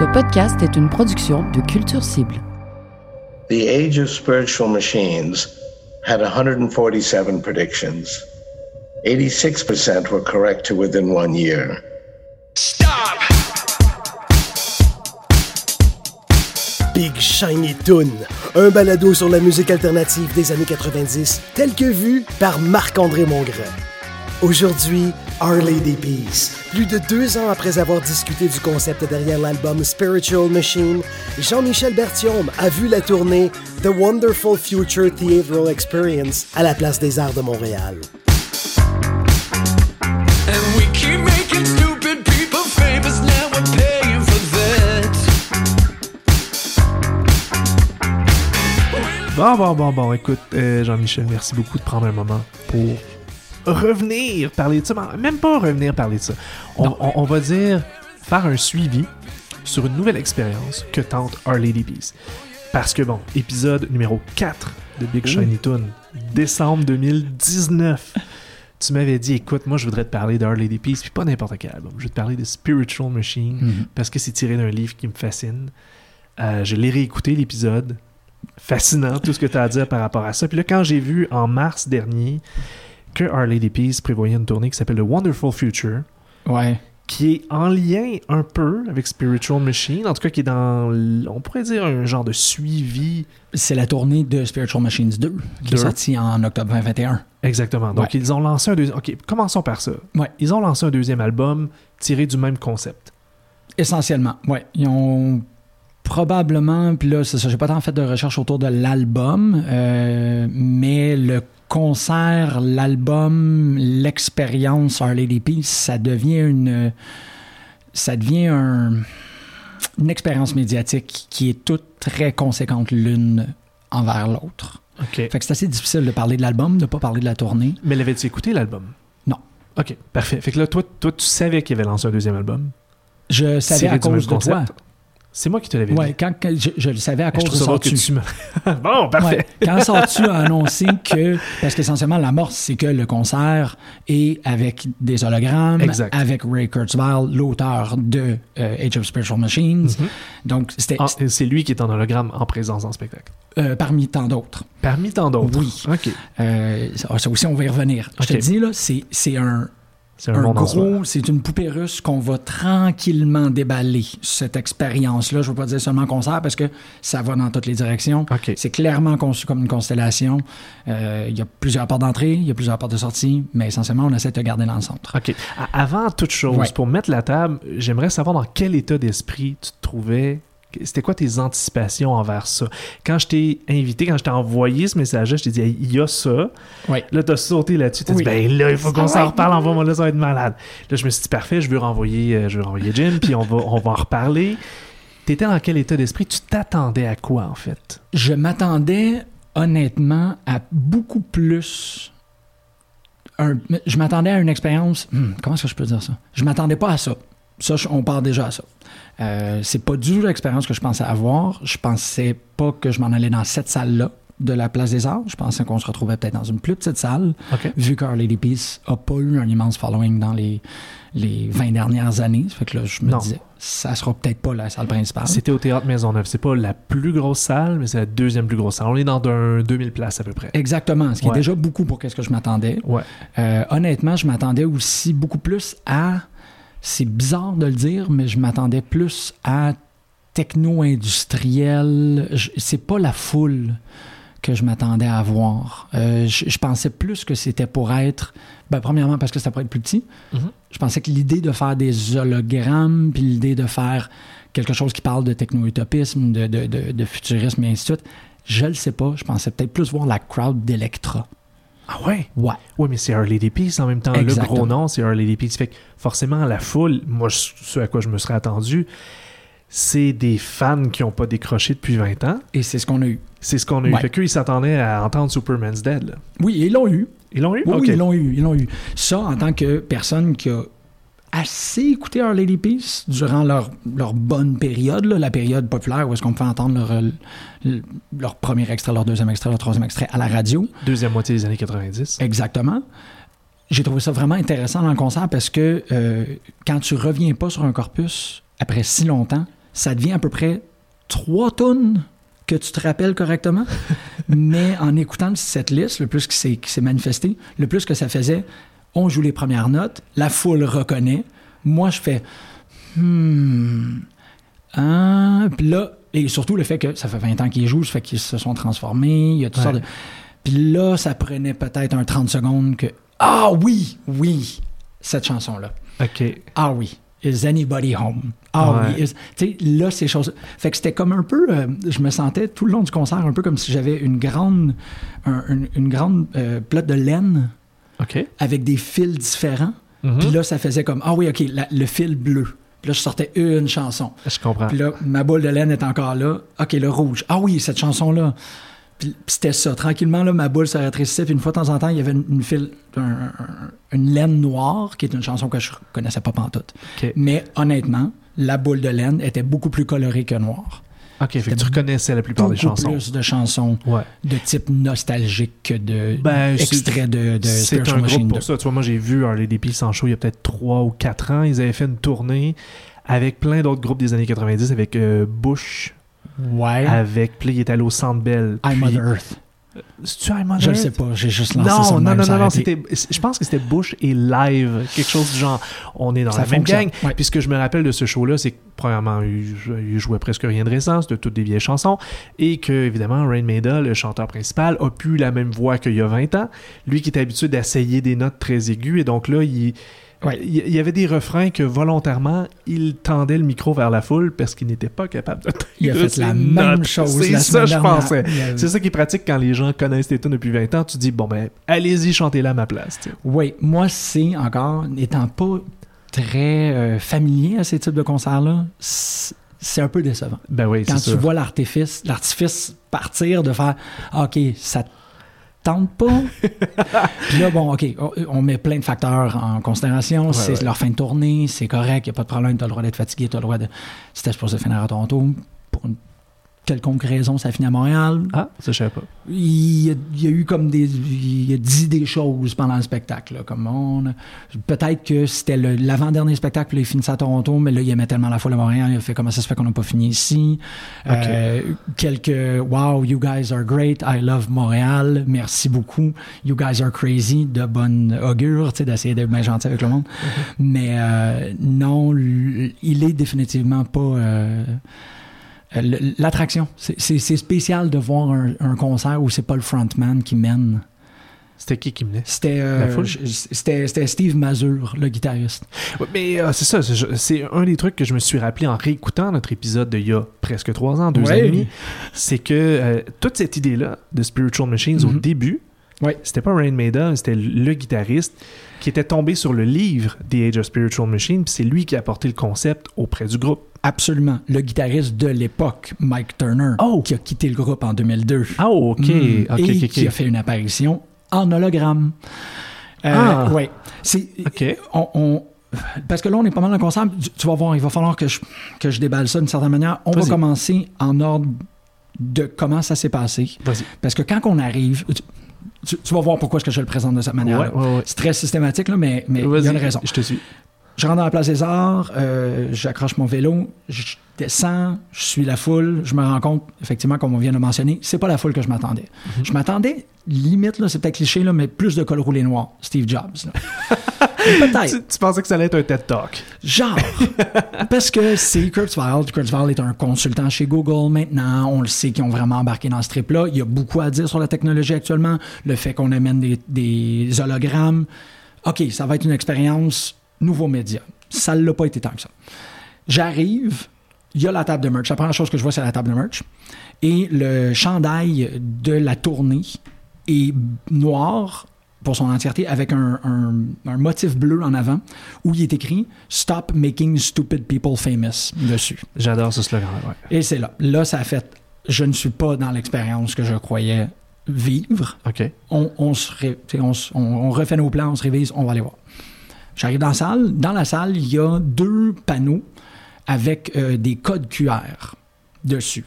Ce podcast est une production de Culture Cible. The Age of Spiritual Machines had 147 predictions. 86% were correct to within one year. Big Shiny Toon, un balado sur la musique alternative des années 90, tel que vu par Marc-André Mongrain. Aujourd'hui, Our Lady Peace. Plus de deux ans après avoir discuté du concept derrière l'album Spiritual Machine, Jean-Michel Berthiaume a vu la tournée The Wonderful Future Theatrical Experience à la Place des Arts de Montréal. And we keep making stupid people famous, now we're paying for that. Bon, bon, bon, bon, écoute, euh, Jean-Michel, merci beaucoup de prendre un moment pour revenir parler de ça. Même pas revenir parler de ça. On, on- on va dire faire un suivi sur une nouvelle expérience que tente Our Lady Peace. Parce que, bon, épisode numéro 4 de Big Shiny Toon, décembre 2019. Tu m'avais dit, écoute, moi je voudrais te parler d'Our Lady Peace, puis pas n'importe quel album. Je veux te parler de Spiritual Machine, parce que c'est tiré d'un livre qui me fascine. Euh, je l'ai réécouté, l'épisode. Fascinant, tout ce que tu as à dire par rapport à ça. Puis là, quand j'ai vu en mars dernier que Our Lady Peace prévoyait une tournée qui s'appelle The Wonderful Future, Ouais. qui est en lien un peu avec Spiritual Machine, en tout cas qui est dans, on pourrait dire, un genre de suivi. C'est la tournée de Spiritual Machines 2 qui est sortie en octobre 2021. Exactement. Donc, Ouais. ils ont lancé un deuxième. Ok, commençons par ça. Ouais. Ils ont lancé un deuxième album tiré du même concept. Essentiellement, ouais. Ils ont probablement, puis là, c'est ça, j'ai pas tant fait de recherche autour de l'album, euh, mais le concert, l'album, l'expérience Our Lady Peace, ça devient une. Ça devient un- une expérience médiatique qui est toute très conséquente l'une envers l'autre. Ok. Fait que c'est assez difficile de parler de l'album, de pas parler de la tournée. Mais l'avais-tu écouté l'album? Non. Ok, parfait. Fait que là, toi, toi tu savais qu'il avait lancé un deuxième album? Je savais à cause de toi. C'est moi qui te l'avais Ouais, dit. quand, quand- je, je le savais à cause de Sortu. tu me. bon, parfait. Ouais, quand Sortu a annoncé que, parce qu'essentiellement l'amorce, c'est que le concert est avec des hologrammes, Exact. avec Ray Kurzweil, l'auteur de euh, Age of Spiritual Machines. Mhm. Donc, c'était Ah, c'est lui qui est en hologramme en présence en spectacle. euh, parmi tant d'autres. Parmi tant d'autres. Oui. Ok. Euh, ça, aussi, on va y revenir. Je te dis, là, c'est un, C'est un, un gros, c'est une poupée russe qu'on va tranquillement déballer, cette expérience-là. Je ne veux pas dire seulement concert parce que ça va dans toutes les directions. C'est clairement conçu comme une constellation. Euh, Il y a plusieurs portes d'entrée, il y a plusieurs portes de sortie, mais essentiellement, on essaie de te garder dans le centre. OK. Avant toute chose, Ouais. pour mettre la table, j'aimerais savoir dans quel état d'esprit tu te trouvais. C'était quoi tes anticipations envers ça? Quand je t'ai invité, quand je t'ai envoyé ce message-là, je t'ai dit, il y a ça. Ouais. Là, t'as sauté là-dessus. T'as Oui. dit, ben là, il faut qu'on Ah s'en reparle, envoie-moi là, ça va être malade. Là, je me suis dit, parfait, je veux renvoyer, euh, je veux renvoyer Jim, puis on va, on va en reparler. T'étais dans quel état d'esprit? Tu t'attendais à quoi, en fait? Je m'attendais honnêtement à beaucoup plus. un- je m'attendais à une expérience. hmm, comment est-ce que je peux dire ça? Je m'attendais pas à ça. Ça, on part déjà à ça. Euh, c'est pas du tout l'expérience que je pensais avoir. Je pensais pas que je m'en allais dans cette salle-là de la Place des Arts. Je pensais qu'on se retrouvait peut-être dans une plus petite salle, vu que Our Lady Peace a pas eu un immense following dans les, les 20 dernières années. Ça fait que là, je me Non. disais, ça sera peut-être pas la salle principale. C'était au Théâtre Maisonneuve. C'est pas la plus grosse salle, mais c'est la deuxième plus grosse salle. On est dans un 2000 places à peu près. Exactement, ce qui Ouais. est déjà beaucoup pour ce que je m'attendais. Ouais. Euh, honnêtement, je m'attendais aussi beaucoup plus à. C'est bizarre de le dire, mais je m'attendais plus à techno-industriel. C'est pas la foule que je m'attendais à voir. Euh, je, je pensais plus que c'était pour être. Ben, premièrement, parce que ça pourrait être plus petit. Mhm. Je pensais que l'idée de faire des hologrammes, puis l'idée de faire quelque chose qui parle de techno-utopisme, de, de, de- de futurisme et ainsi de suite, je le sais pas. Je pensais peut-être plus voir la crowd d'Electra. Ah ouais? Ouais. Ouais, mais c'est Lady Peace en même temps. Le gros nom, c'est Lady Peace. Fait que forcément, la foule, moi, ce à quoi je me serais attendu, c'est des fans qui n'ont pas décroché depuis 20 ans. Et c'est ce qu'on a eu. C'est ce qu'on a eu. Ouais. Fait qu'eux, ils s'attendaient à entendre Superman's Dead. là. Oui, ils l'ont eu. Ils l'ont eu? Oui, oui, ils l'ont eu. Ils l'ont eu. Ça, en tant que personne qui a assez écouté Our Lady Peace durant leur, leur bonne période, là, la période populaire où est-ce qu'on peut entendre leur, euh, leur premier extrait, leur deuxième extrait, leur troisième extrait à la radio. Deuxième moitié des années 90. Exactement. J'ai trouvé ça vraiment intéressant dans le concert parce que euh, quand tu reviens pas sur un corpus après si longtemps, ça devient à peu près trois tonnes que tu te rappelles correctement. Mais en écoutant cette liste, le plus qui s'est manifesté, le plus que ça faisait, on joue les premières notes, la foule reconnaît. Moi, je fais hmm. Hein? Puis là, et surtout le fait que ça fait 20 ans qu'ils jouent, ça fait qu'ils se sont transformés, il y a toutes Ouais. sortes de. Puis là, ça prenait peut-être un 30 secondes que Ah oui, oui, cette chanson-là. OK. Ah oui. Is anybody home? Ah Ouais. oui. is- Tu sais, là, ces choses. Fait que c'était comme un peu. euh, je me sentais tout le long du concert un peu comme si j'avais une grande. un- une, une grande euh, plotte de laine Avec des fils différents. Mhm. Puis là, ça faisait comme Ah oui, OK, la- le fil bleu. Puis là, je sortais une chanson. Je comprends. Puis là, ma boule de laine est encore là. OK, le rouge. Ah oui, cette chanson-là. Puis puis c'était ça. Tranquillement, là, ma boule se rétrécissait. Puis une fois de temps en temps, il y avait une, une file, un- un- une laine noire, qui est une chanson que je connaissais pas pantoute. OK. Mais honnêtement, la boule de laine était beaucoup plus colorée que noire. OK, fait que tu reconnaissais la plupart des chansons. plus de chansons Ouais. de type nostalgique que de Ben, extraits de, de C'est un Machine groupe 2. pour ça. Tu vois, moi, j'ai vu Harley Peace en show il y a peut-être 3 ou 4 ans. Ils avaient fait une tournée avec plein d'autres groupes des années 90, avec euh, Bush, Ouais. avec... Puis il est allé au Centre Bell. I'm puis- Mother Earth. C'est-tu Je Earth? sais pas, j'ai juste lancé ça Non, de non, même, non, non, non, je pense que c'était Bush et Live, quelque chose du genre. On est dans Ça la même gang. ouais. Puis ce que je me rappelle de ce show-là, c'est que, premièrement, il, jouait presque rien de récent, c'était toutes des vieilles chansons, et que, évidemment, Rain Maida, le chanteur principal, a pu la même voix qu'il y a 20 ans. Lui qui est habitué d'essayer des notes très aiguës, et donc là, il. Il y avait des refrains que volontairement, il tendait le micro vers la foule parce qu'il n'était pas capable de Il a fait la même notes. chose C'est ça, je pensais. A- C'est ça qui est pratique quand les gens connaissent tes tunes depuis 20 ans. Tu dis, bon, ben, allez-y, chantez-la à ma place. Oui, moi, c'est encore, n'étant pas très euh, familier à ces types de concerts-là, c'est un peu décevant. Ben oui, Quand tu sûr. vois l'artifice, l'artifice partir de faire Ah, OK, ça te tente pas. Puis là, bon, OK, on, met plein de facteurs en considération. c'est ouais. leur fin de tournée, c'est correct, il n'y a pas de problème, tu as le droit d'être fatigué, tu as le droit de. C'était supposé finir à Toronto. Pour une quelconque raison, ça finit à Montréal. Ah, ça, je savais pas. il y, a, il y a eu comme des. Il a dit des choses pendant le spectacle. là, comme on Peut-être que c'était l'avant-dernier spectacle, puis il finissait à Toronto, mais là, il aimait tellement la foule à Montréal, il a fait comment ça se fait qu'on n'a pas fini ici? Euh, quelques Wow, you guys are great, I love Montréal, merci beaucoup. You guys are crazy, de bonne augure, tu sais, d'essayer d'être bien gentil avec le monde. Mais euh, non, il est définitivement pas. euh, L'attraction. C'est- spécial de voir un, un concert où c'est pas le frontman qui mène. C'était qui qui menait? C'était euh, c'était Steve Mazur, le guitariste. Ouais, mais euh, c'est ça, c'est- un des trucs que je me suis rappelé en réécoutant notre épisode d'il y a presque trois ans, deux Ouais. ans et demi. C'est que euh, toute cette idée-là de Spiritual Machines au Mhm. début, Ouais. c'était pas Rain Maida, c'était le guitariste qui était tombé sur le livre The Age of Spiritual Machine, puis c'est lui qui a apporté le concept auprès du groupe. Absolument. Le guitariste de l'époque, Mike Turner, Oh! qui a quitté le groupe en 2002. Ah, ok, Mm. ok, et ok, qui a fait une apparition en hologramme. Euh, Ah. Ok. on, on- parce que là, on est pas mal dans le concert. Tu, vas voir, il va falloir que je, que je déballe ça d'une certaine manière. On va commencer en ordre de comment ça s'est passé. Parce que quand on arrive, tu, vas voir pourquoi est-ce que je le présente de cette manière. Ouais, ouais, ouais. C'est très systématique, là, mais mais il y a une raison. Je te suis. Je rentre dans la place des arts, euh, j'accroche mon vélo, je descends, je suis la foule, je me rends compte, effectivement, comme on vient de mentionner, c'est pas la foule que je m'attendais. Mhm. Je m'attendais, limite, là, c'est peut-être cliché, là, mais plus de col roulé noir, Steve Jobs. peut-être. Tu, tu pensais que ça allait être un TED Talk. Genre. Parce que c'est Kurzweil. Kurzweil est un consultant chez Google maintenant. On le sait qu'ils ont vraiment embarqué dans ce trip-là. Il y a beaucoup à dire sur la technologie actuellement. Le fait qu'on amène des, des hologrammes. OK, ça va être une expérience nouveau média. Ça ne l'a pas été tant que ça. J'arrive, il y a la table de merch. La première chose que je vois, c'est la table de merch. Et le chandail de la tournée est noir pour son entièreté avec un, un- un motif bleu en avant où il est écrit Stop making stupid people famous dessus. J'adore ce slogan. Ouais. Et c'est là. Là, ça a fait je ne suis pas dans l'expérience que je croyais vivre. OK. Se ré- on- on refait nos plans, on se révise, on va aller voir. J'arrive dans la salle. Dans la salle, il y a deux panneaux avec euh, des codes QR dessus.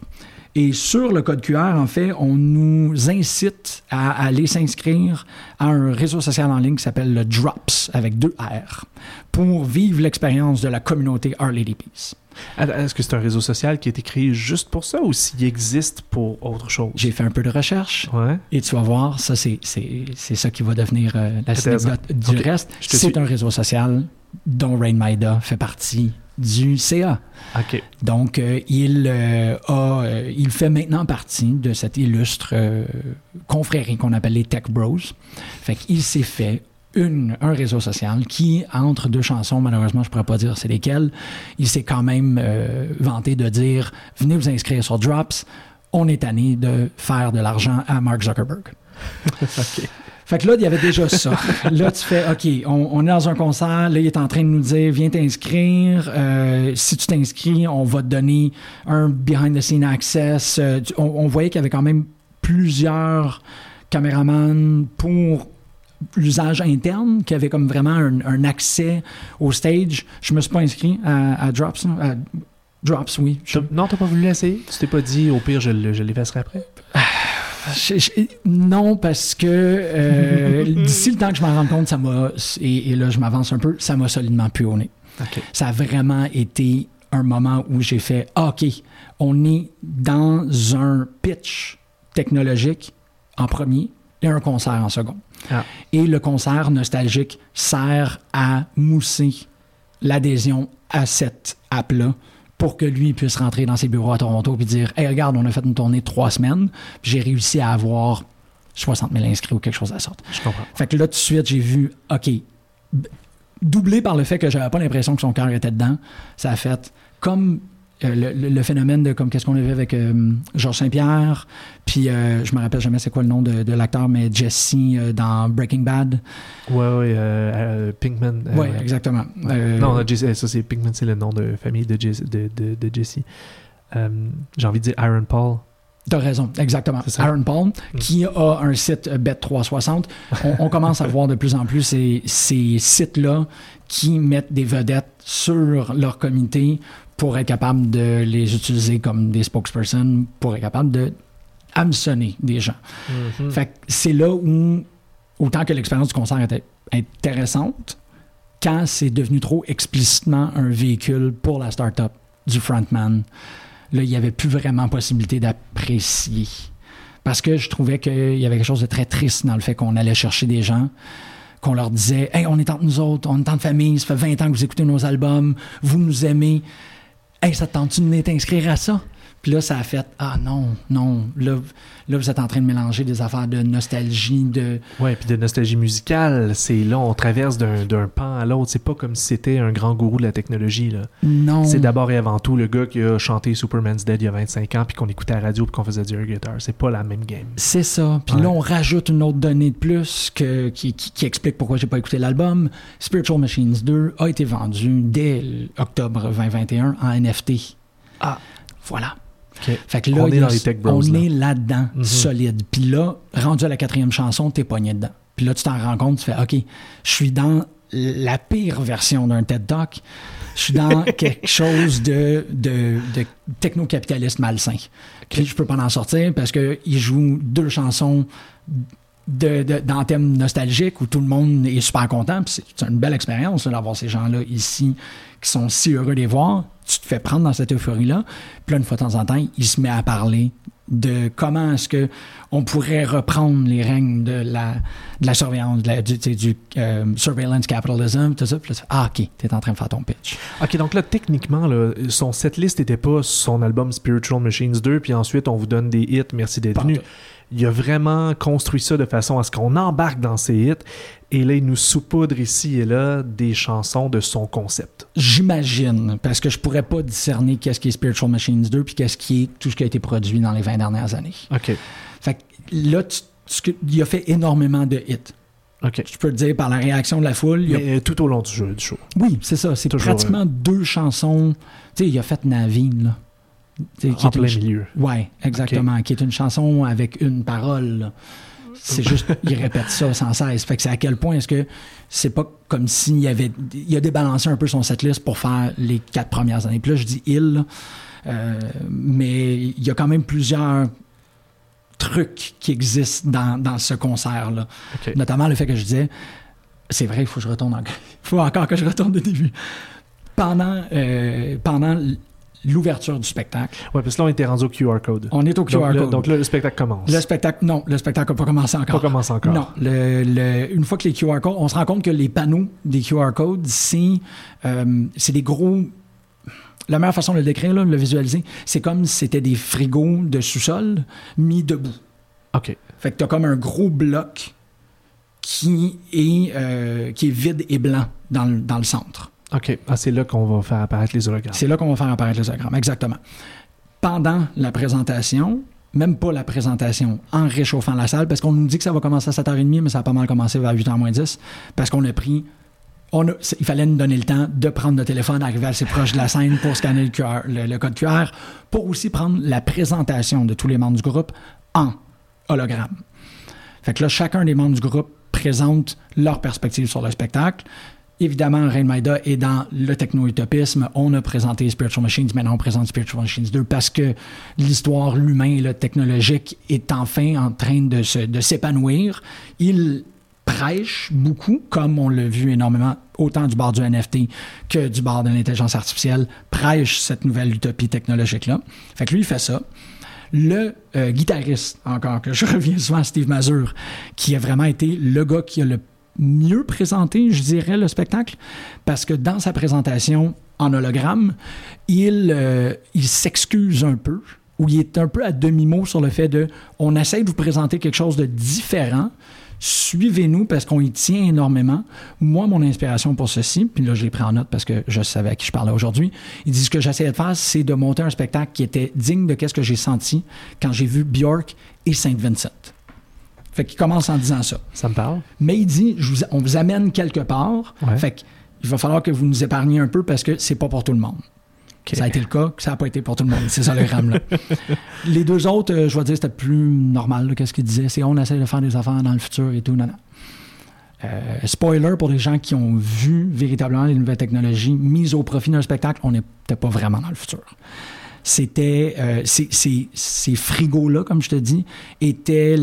Et sur le code QR, en fait, on nous incite à aller s'inscrire à un réseau social en ligne qui s'appelle le Drops, avec deux R, pour vivre l'expérience de la communauté Our Lady Peace. Est-ce que c'est un réseau social qui a été créé juste pour ça ou s'il existe pour autre chose? J'ai fait un peu de recherche. Ouais. Et tu vas voir, ça, c'est, ça qui va devenir euh, la anecdote du reste. C'est un réseau social dont Rain Maida fait partie du CA. Donc, euh, il, euh, a, euh, il fait maintenant partie de cette illustre confrérie qu'on appelle les Tech Bros. Fait qu'il s'est fait une, un réseau social qui, entre deux chansons, malheureusement, je ne pourrais pas dire c'est lesquelles, il s'est quand même euh, vanté de dire venez vous inscrire sur Drops, on est tanné de faire de l'argent à Mark Zuckerberg. Fait que là, il y avait déjà ça. là, tu fais, OK, on, on est dans un concert, là, il est en train de nous dire, viens t'inscrire. Euh, si tu t'inscris, on va te donner un behind-the-scene access. Euh, on voyait qu'il y avait quand même plusieurs caméramans pour l'usage interne, qui avaient comme vraiment un, un accès au stage. Je me suis pas inscrit à, à Drops. à Drops, oui. Je- Non, t'as pas voulu l'essayer? Tu t'es pas dit, au pire, je, je l'effacerai après? Je- je- non, parce que euh, d'ici le temps que je m'en rende compte, ça m'a, et, et là je m'avance un peu, ça m'a solidement pu au nez. Ça a vraiment été un moment où j'ai fait Ah, OK, on est dans un pitch technologique en premier et un concert en second. Ah. Et le concert nostalgique sert à mousser l'adhésion à cette app-là pour que lui puisse rentrer dans ses bureaux à Toronto et dire Hey, regarde, on a fait une tournée de trois semaines, puis j'ai réussi à avoir 60 000 inscrits ou quelque chose de la sorte. Je comprends. Fait que là, tout de suite, j'ai vu, OK, doublé par le fait que j'avais pas l'impression que son cœur était dedans, ça a fait comme le, le- le phénomène de comme qu'est-ce qu'on avait avec euh, Georges Saint-Pierre, puis euh, je me rappelle jamais c'est quoi le nom de, de l'acteur, mais Jesse euh, dans Breaking Bad. Ouais, ouais, euh, euh, Pinkman. euh, Oui, exactement. Euh, Non, Jesse- ça c'est Pinkman, c'est le nom de famille de, Jesse- de, de, Jesse. Euh, J'ai envie de dire Aaron Paul. T'as raison, exactement. Aaron Paul, qui a un site euh, Bet360. On, on commence à voir de plus en plus ces, ces sites-là qui mettent des vedettes sur leur comité pour être capable de les utiliser comme des spokespersons, pour être capable de hameçonner des gens. Fait que c'est là où, autant que l'expérience du concert était intéressante, quand c'est devenu trop explicitement un véhicule pour la start-up du frontman, là, il n'y avait plus vraiment possibilité d'apprécier. Parce que je trouvais qu'il y avait quelque chose de très triste dans le fait qu'on allait chercher des gens, qu'on leur disait Hey, on est entre nous autres, on est entre famille, ça fait 20 ans que vous écoutez nos albums, vous nous aimez. Hey, ça te tente-tu de venir t'inscrire à ça? Puis là, ça a fait Ah non, non, là, là, vous êtes en train de mélanger des affaires de nostalgie, de. Ouais, puis de nostalgie musicale, c'est là, on traverse d'un d'un pan à l'autre. C'est pas comme si c'était un grand gourou de la technologie. là. Non. C'est d'abord et avant tout le gars qui a chanté Superman's Dead il y a 25 ans, puis qu'on écoutait à la radio, puis qu'on faisait du air guitar. C'est pas la même game. C'est ça. Puis Ouais. là, on rajoute une autre donnée de plus que, qui, qui- qui explique pourquoi j'ai pas écouté l'album. Spiritual Machines 2 a été vendu dès octobre 2021 en NFT. Ah. Voilà. Fait que là, On est il y a- dans les tech bros, On là. est là-dedans, Mhm. solide. Puis là, rendu à la quatrième chanson, t'es pogné dedans. Puis là, tu t'en rends compte, tu fais, OK, je suis dans la pire version d'un TED Talk. Je suis dans quelque chose de, de, de techno-capitaliste malsain. Puis je peux pas en sortir parce qu'il joue deux chansons de, de, dans le thème nostalgique où tout le monde est super content. C'est une belle expérience d'avoir ces gens-là ici qui sont si heureux de les voir. Tu te fais prendre dans cette euphorie-là. Puis là, une fois de temps en temps, il se met à parler de comment est-ce que on pourrait reprendre les règnes de la, de la surveillance, de la- du, euh, surveillance capitalism, tout ça. Puis là, ah, OK, t'es en train de faire ton pitch. Ok, donc là, techniquement, là, son setlist n'était pas son album Spiritual Machines 2, puis ensuite on vous donne des hits, merci d'être venu. Il a vraiment construit ça de façon à ce qu'on embarque dans ses hits, et là, il nous saupoudre ici et là des chansons de son concept. J'imagine, parce que je pourrais pas discerner qu'est-ce qui est Spiritual Machines 2 puis qu'est-ce qui est tout ce qui a été produit dans les 20 dernières années. Ok, Fait que là, tu- il a fait énormément de hits. ok. Je peux te dire par la réaction de la foule. il a- Mais euh, tout au long du jeu, du show. oui, c'est ça. C'est pratiquement deux chansons. Tu sais, il a fait Navine, là. Qui En est plein milieu. Ouais, exactement. Qui est une chanson avec une parole. C'est juste, il répète ça sans cesse. Fait que c'est à quel point est-ce que c'est pas comme s'il y avait. Il a débalancé un peu son setlist pour faire les quatre premières années. Puis là, je dis il, euh, mais il y a quand même plusieurs trucs qui existent dans, dans ce concert-là. Notamment le fait que je disais, c'est vrai, il faut que je retourne encore. Il faut encore que je retourne au début. Pendant, euh, pendant l'ouverture du spectacle, Ouais, parce que là, on était rendu au QR code. on est au QR donc, code. donc là, le spectacle commence. Le spectacle, non, le spectacle n'a pas commencé encore. Pas commencé encore. Non, le- le- une fois que les QR codes, on se rend compte que les panneaux des QR codes, c'est euh, c'est des gros. La meilleure façon de le décrire, là, de le visualiser, c'est comme si c'était des frigos de sous-sol mis debout. OK. Fait que tu as comme un gros bloc qui est, euh, qui est vide et blanc dans le, dans le centre. OK. Ah, c'est là qu'on va faire apparaître les hologrammes. C'est là qu'on va faire apparaître les diagrammes, exactement. Pendant la présentation, même pas la présentation, en réchauffant la salle, parce qu'on nous dit que ça va commencer à 7h30, mais ça a pas mal commencé vers 8h moins 10, parce qu'on a pris. On a- il fallait nous donner le temps de prendre notre téléphone, arriver assez proche de la scène pour scanner le code QR, pour aussi prendre la présentation de tous les membres du groupe en hologramme. Fait que là, chacun des membres du groupe présente leur perspective sur le spectacle. Évidemment, Rain Maida est dans le techno-utopisme. On a présenté Spiritual Machines, maintenant on présente Spiritual Machines 2 parce que l'histoire, l'humain, le technologique est enfin en train de, se- de s'épanouir. Il prêche beaucoup, comme on l'a vu énormément, autant du bord du NFT que du bord de l'intelligence artificielle, prêche cette nouvelle utopie technologique-là. Fait que lui, il fait ça le euh, guitariste, encore, que je reviens souvent à Steve Mazur, qui a vraiment été le gars qui a le mieux présenté, je dirais, le spectacle, parce que dans sa présentation en hologramme, il, euh, il s'excuse un peu, ou il est un peu à demi-mot sur le fait de on essaie de vous présenter quelque chose de différent, suivez-nous parce qu'on y tient énormément. Moi, mon inspiration pour ceci, puis là, je l'ai pris en note parce que je savais à qui je parlais aujourd'hui. Il dit ce que j'essayais de faire, c'est de monter un spectacle qui était digne de ce que j'ai senti quand j'ai vu Björk et Saint Vincent. Fait qu'il commence en disant ça. Ça me parle? Mais il dit, je vous- on vous amène quelque part. Ouais. Fait qu'il va falloir que vous nous épargniez un peu parce que c'est pas pour tout le monde. Ça a été le cas, ça n'a pas été pour tout le monde, ces hologrammes-là. Les deux autres, euh, je vais dire, c'était plus normal, là, qu'est-ce qu'ils disaient. C'est on essaie de faire des affaires dans le futur et tout, non, non. Euh, spoiler pour les gens qui ont vu véritablement les nouvelles technologies mises au profit d'un spectacle, on n'était pas vraiment dans le futur. C'était euh, ces, ces- ces frigos-là, comme je te dis, étaient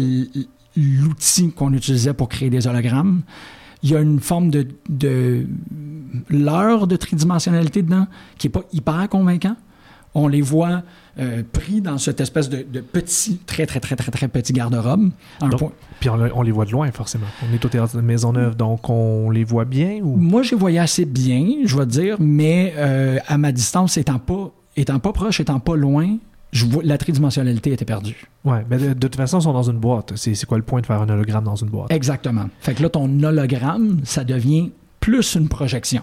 l'outil qu'on utilisait pour créer des hologrammes. Il y a une forme de, de leurre de tridimensionnalité dedans qui n'est pas hyper convaincant. On les voit euh, pris dans cette espèce de, de petit, très, très, très, très, très petit garde-robe. Puis on, le- on les voit de loin, forcément. On est au théâtre de Maisonneuve, donc on les voit bien ou? Moi, je les voyais assez bien, je vais te dire, mais euh, à ma distance, étant pas, étant pas proche, étant pas loin, je vois, la tridimensionnalité était perdue. Ouais, mais de, de toute façon, ils sont dans une boîte. C'est quoi le point de faire un hologramme dans une boîte? Exactement. Fait que là, ton hologramme, ça devient plus une projection.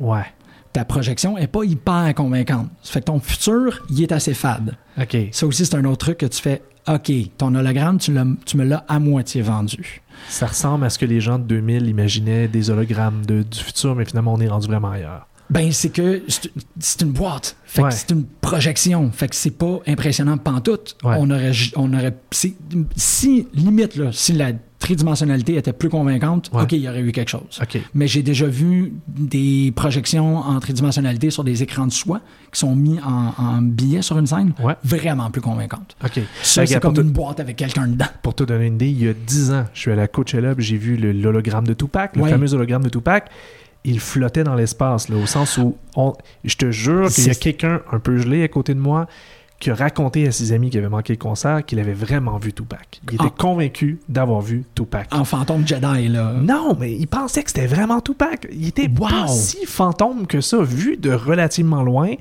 Ouais. Ta projection est pas hyper convaincante. Ça fait que ton futur, il est assez fade. OK. Ça aussi, c'est un autre truc que tu fais. OK, ton hologramme, tu, me l'as à moitié vendu. Ça ressemble à ce que les gens de 2000 imaginaient des hologrammes de- du futur, mais finalement, on est rendu vraiment ailleurs. Ben, c'est que c'est- une boîte. Fait Ouais. que c'est une projection. Fait que c'est pas impressionnant pantoute. Ouais. On aurait, on aurait, si, limite, là, si la tridimensionnalité était plus convaincante, Ouais. OK, il y aurait eu quelque chose. Mais j'ai déjà vu des projections en tridimensionnalité sur des écrans de soie qui sont mis en, en billets sur une scène. Ouais. Vraiment plus convaincantes. Ça, c'est comme une boîte avec quelqu'un dedans. pour te donner une idée, il y a 10 ans, je suis allé à Coachella, j'ai vu l'hologramme de Tupac, le Ouais. fameux hologramme de Tupac. Il flottait dans l'espace, là, au sens où, on, je te jure qu'il y a quelqu'un un peu gelé à côté de moi qui a raconté à ses amis qui avaient manqué le concert qu'il avait vraiment vu Tupac. Il était Ah. convaincu d'avoir vu Tupac. En fantôme Jedi, là. Non, mais il pensait que c'était vraiment Tupac. Il était pas Wow. si fantôme que ça, vu de relativement loin.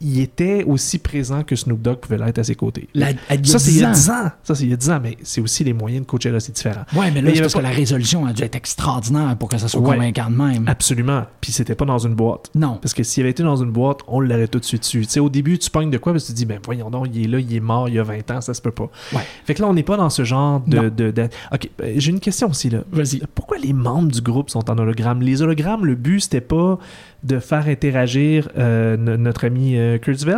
Il était aussi présent que Snoop Dogg pouvait l'être à ses côtés. La- ça, c'est il y a 10 10 ans. Ça, c'est il y a 10 ans, mais c'est aussi les moyens de Coachella, c'est différent. Ouais, mais Mais là, avait parce pas- que la résolution a dû être extraordinaire pour que ça soit Ouais. convaincant de même. Absolument. Puis c'était pas dans une boîte. Non. Parce que s'il avait été dans une boîte, on l'aurait tout de suite su. Tu sais, au début, tu pognes de quoi parce que tu te dis, ben voyons donc, il est là, il est mort il y a 20 ans, ça se peut pas. Ouais. Fait que là, on n'est pas dans ce genre de. De- de- Ok, ben, j'ai une question aussi là. Vas-y. Pourquoi les membres du groupe sont en hologramme? Les hologrammes, le but, c'était pas de faire interagir euh, no- notre ami euh, Kurzweil.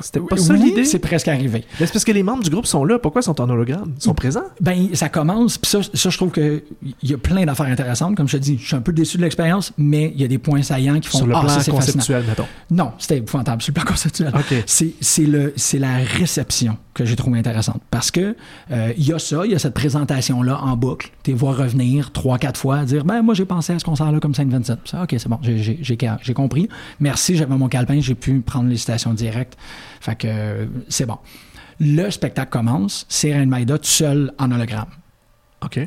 C'était pas ça Oui, l'idée? c'est presque arrivé. Mais c'est parce que les membres du groupe sont là. Pourquoi ils sont en hologramme? Ils sont présents? Ben, ça commence, puis ça, ça, je trouve qu'il y a plein d'affaires intéressantes. Comme je te dis, je suis un peu déçu de l'expérience, mais il y a des points saillants qui font Sur le Ah, plan ça, fascinant. conceptuel, mettons. Non, c'était épouvantable sur le plan conceptuel. OK. C'est, la réception que j'ai trouvé intéressante. Parce que euh, il y a ça, il y a cette présentation-là en boucle. Tu les vois revenir trois, quatre fois, dire Ben, moi, j'ai pensé à ce concert-là comme Saint-Vincent. Ça, OK, c'est bon, j'ai, j'ai, compris. Merci, j'avais mon calepin, j'ai pu prendre les citations directes. Fait que euh, c'est bon. Le spectacle commence, c'est Rain Maida tout seul en hologramme. OK.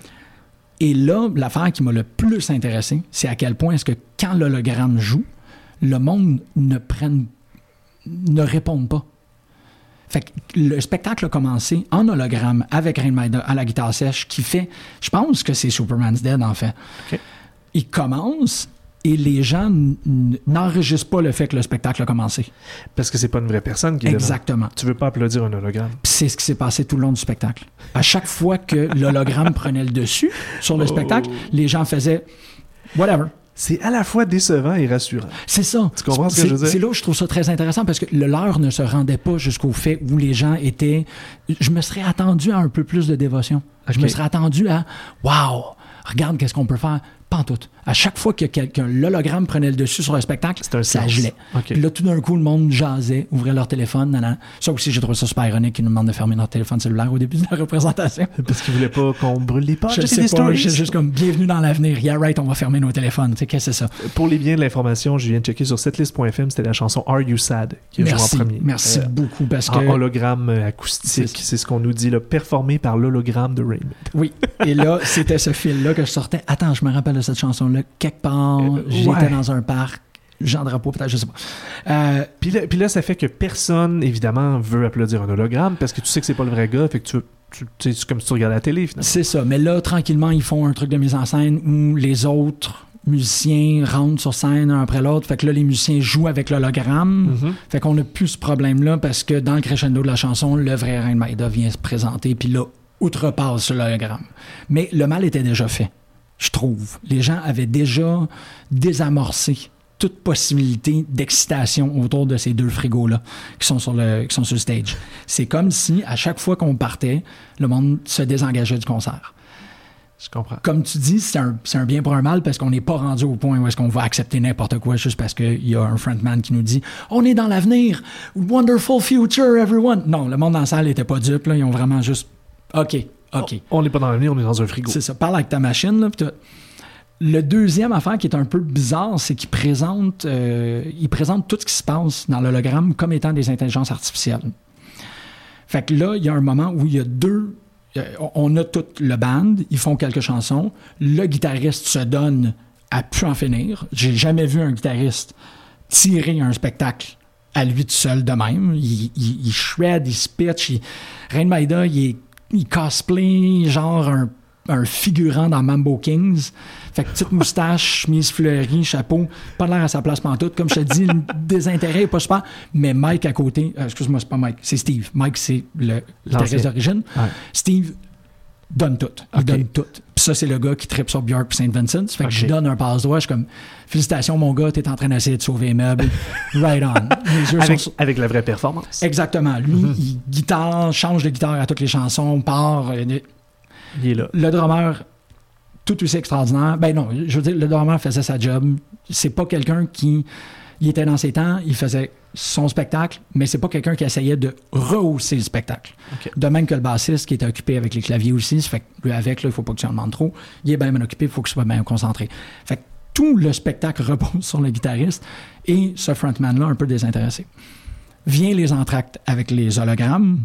Et là, l'affaire qui m'a le plus intéressé, c'est à quel point est-ce que quand l'hologramme joue, le monde ne prenne, ne réponde pas. Fait que le spectacle a commencé en hologramme avec Rain Maida à la guitare sèche qui fait, je pense que c'est Superman's Dead en fait. OK. Il commence et les gens n'enregistrent pas le fait que le spectacle a commencé. Parce que c'est pas une vraie personne qui est. Exactement. Tu veux pas applaudir un hologramme. C'est ce qui s'est passé tout le long du spectacle. À chaque fois que l'hologramme prenait le dessus sur le Oh. spectacle, les gens faisaient whatever. C'est à la fois décevant et rassurant. C'est ça. Tu comprends ce que je veux dire? C'est là où je trouve ça très intéressant parce que le leur ne se rendait pas jusqu'au fait où les gens étaient. Je me serais attendu à un peu plus de dévotion. Je me serais attendu à Waouh, regarde qu'est-ce qu'on peut faire. Pas en tout. À chaque fois que quelqu'un, l'hologramme prenait le dessus sur un spectacle, un ça gelait. Puis là, tout d'un coup, le monde jasait, ouvrait leur téléphone. nanana. Ça aussi, j'ai trouvé ça super ironique qu'ils nous demandent de fermer notre téléphone cellulaire au début de la représentation. Parce qu'ils voulaient pas qu'on brûle les pages. Je c'est sais pas, c'est juste comme bienvenue dans l'avenir. Yeah, right, on va fermer nos téléphones. Tu sais, qu'est-ce que c'est ça? Pour les biens de l'information, je viens de checker sur setlist.fm, c'était la chanson Are You Sad qui joué en premier. merci Euh, beaucoup parce que. En hologramme euh, acoustique, C'est- c'est ce qu'on nous dit, là, performé par l'hologramme de Raymond. Oui, et là, c'était ce fil-là que je sortais. Attends, je me rappelle de cette chanson-là. Quelque part, Euh, j'étais ouais. dans un parc, Jean Drapeau, peut-être, je sais pas. Euh, Puis là, puis là, ça fait que personne, évidemment, veut applaudir un hologramme parce que tu sais que c'est pas le vrai gars, fait que tu, c'est comme si tu regardes la télé, finalement. c'est ça. Mais là, tranquillement, ils font un truc de mise en scène où les autres musiciens rentrent sur scène un après l'autre. Fait que là, les musiciens jouent avec l'hologramme. Mhm. Fait qu'on n'a plus ce problème-là parce que dans le crescendo de la chanson, le vrai Reine Maïda vient se présenter, puis là, outrepasse l'hologramme. Mais le mal était déjà fait, je trouve. Les gens avaient déjà désamorcé toute possibilité d'excitation autour de ces deux frigos-là qui sont sur le, qui sont sur le stage. C'est comme si, à chaque fois qu'on partait, le monde se désengageait du concert. Je comprends. Comme tu dis, c'est un, un bien pour un mal parce qu'on n'est pas rendu au point où est-ce qu'on va accepter n'importe quoi juste parce qu'il y a un frontman qui nous dit « On est dans l'avenir! Wonderful future, everyone! » Non, le monde dans la salle n'était pas dupe. Là, ils ont vraiment juste « OK, OK. On n'est pas dans l'avenir, on est dans un frigo. C'est ça, parle avec ta machine. Là, puis t'as- le deuxième affaire qui est un peu bizarre, c'est qu'il présente, euh, il présente tout ce qui se passe dans l'hologramme comme étant des intelligences artificielles. Fait que là, il y a un moment où il y a deux. euh, on a tout le band, ils font quelques chansons. Le guitariste se donne à pu en finir. J'ai jamais vu un guitariste tirer un spectacle à lui tout seul de même. Il, il, il shred, il se pitch. Il... Rain Maida, il, est- il cosplay genre un, un figurant dans Mambo Kings. Fait que petite moustache, chemise fleurie, chapeau, pas l'air à sa place pantoute. Comme je te dis, le désintérêt est pas super. Mais Mike à côté, euh, excuse-moi, c'est pas Mike, c'est Steve. Mike, c'est le guitariste d'origine. Ouais. Steve donne tout. Il donne tout. Ça, c'est le gars qui tripe sur Björk et St. Vincent. Fait que je donne un passe-droit. Je suis comme, félicitations, mon gars, t'es en train d'essayer de sauver les meubles. right on. Les Avec, sont- avec la vraie performance. Exactement. Lui, il guitare, change de guitare à toutes les chansons, part. euh, Il est là. Le drummer, tout aussi extraordinaire. Ben non, je veux dire, le drummer faisait sa job. C'est pas quelqu'un qui. Il était dans ses temps, il faisait son spectacle, mais c'est pas quelqu'un qui essayait de rehausser le spectacle. De même que le bassiste qui était occupé avec les claviers aussi, ça fait que lui avec, il faut pas que tu en demandes trop. Il est bien, bien occupé, il faut qu'il soit bien concentré. Fait que tout le spectacle repose sur le guitariste et ce frontman-là un peu désintéressé. Vient les entractes avec les hologrammes.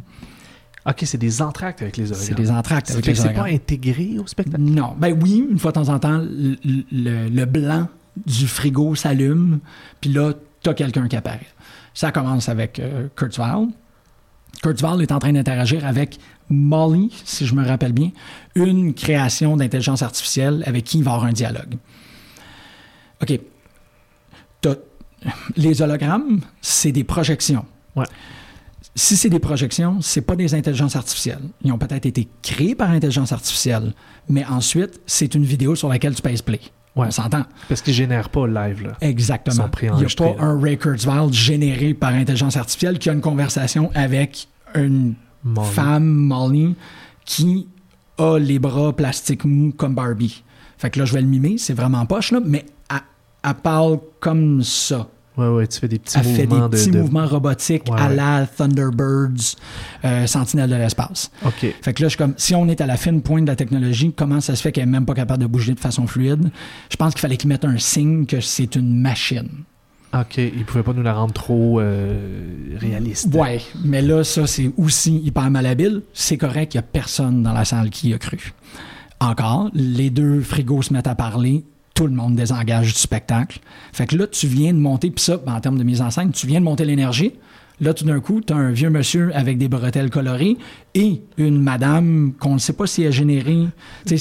Ok, c'est des entractes avec les hologrammes. C'est des entractes avec les que c'est hologrammes. pas intégré au spectacle? Non. Ben oui, une fois de temps en temps, le, le- le blanc du frigo s'allume, puis là, t'as quelqu'un qui apparaît. Ça commence avec euh, Kurzweil. Kurzweil est en train d'interagir avec Molly, si je me rappelle bien, une création d'intelligence artificielle avec qui il va avoir un dialogue. OK. T'as- Les hologrammes, c'est des projections. Ouais. Si c'est des projections, c'est pas des intelligences artificielles. Ils ont peut-être été créés par intelligence artificielle, mais ensuite, c'est une vidéo sur laquelle tu pèses play. Ouais. On s'entend. Parce qu'ils génèrent pas le live, là. Exactement. Il n'y a pas un Ray Kurzweil généré par intelligence artificielle qui a une conversation avec une Molly. femme, Molly, qui a les bras plastiques mous comme Barbie. Fait que là, je vais le mimer, c'est vraiment poche, là, mais elle, elle parle comme ça. Ouais, ouais, tu fais des petits Elle fait des mouvements de. petits de- mouvements robotiques Ouais, à ouais. la Thunderbirds, euh, Sentinelle de l'espace. OK. Fait que là, je suis comme, si on est à la fine pointe de la technologie, comment ça se fait qu'elle n'est même pas capable de bouger de façon fluide? Je pense qu'il fallait qu'ils mettent un signe que c'est une machine. OK. Ils pouvaient pas nous la rendre trop euh, réaliste. Ouais, mais là, ça, c'est aussi hyper malhabile. C'est correct, il n'y a personne dans la salle qui y a cru. Encore, les deux frigos se mettent à parler, tout le monde désengage du spectacle. Fait que là, tu viens de monter, puis ça, ben, en termes de mise en scène, tu viens de monter l'énergie. Là, tout d'un coup, tu as un vieux monsieur avec des bretelles colorées et une madame qu'on ne sait pas si elle est générée.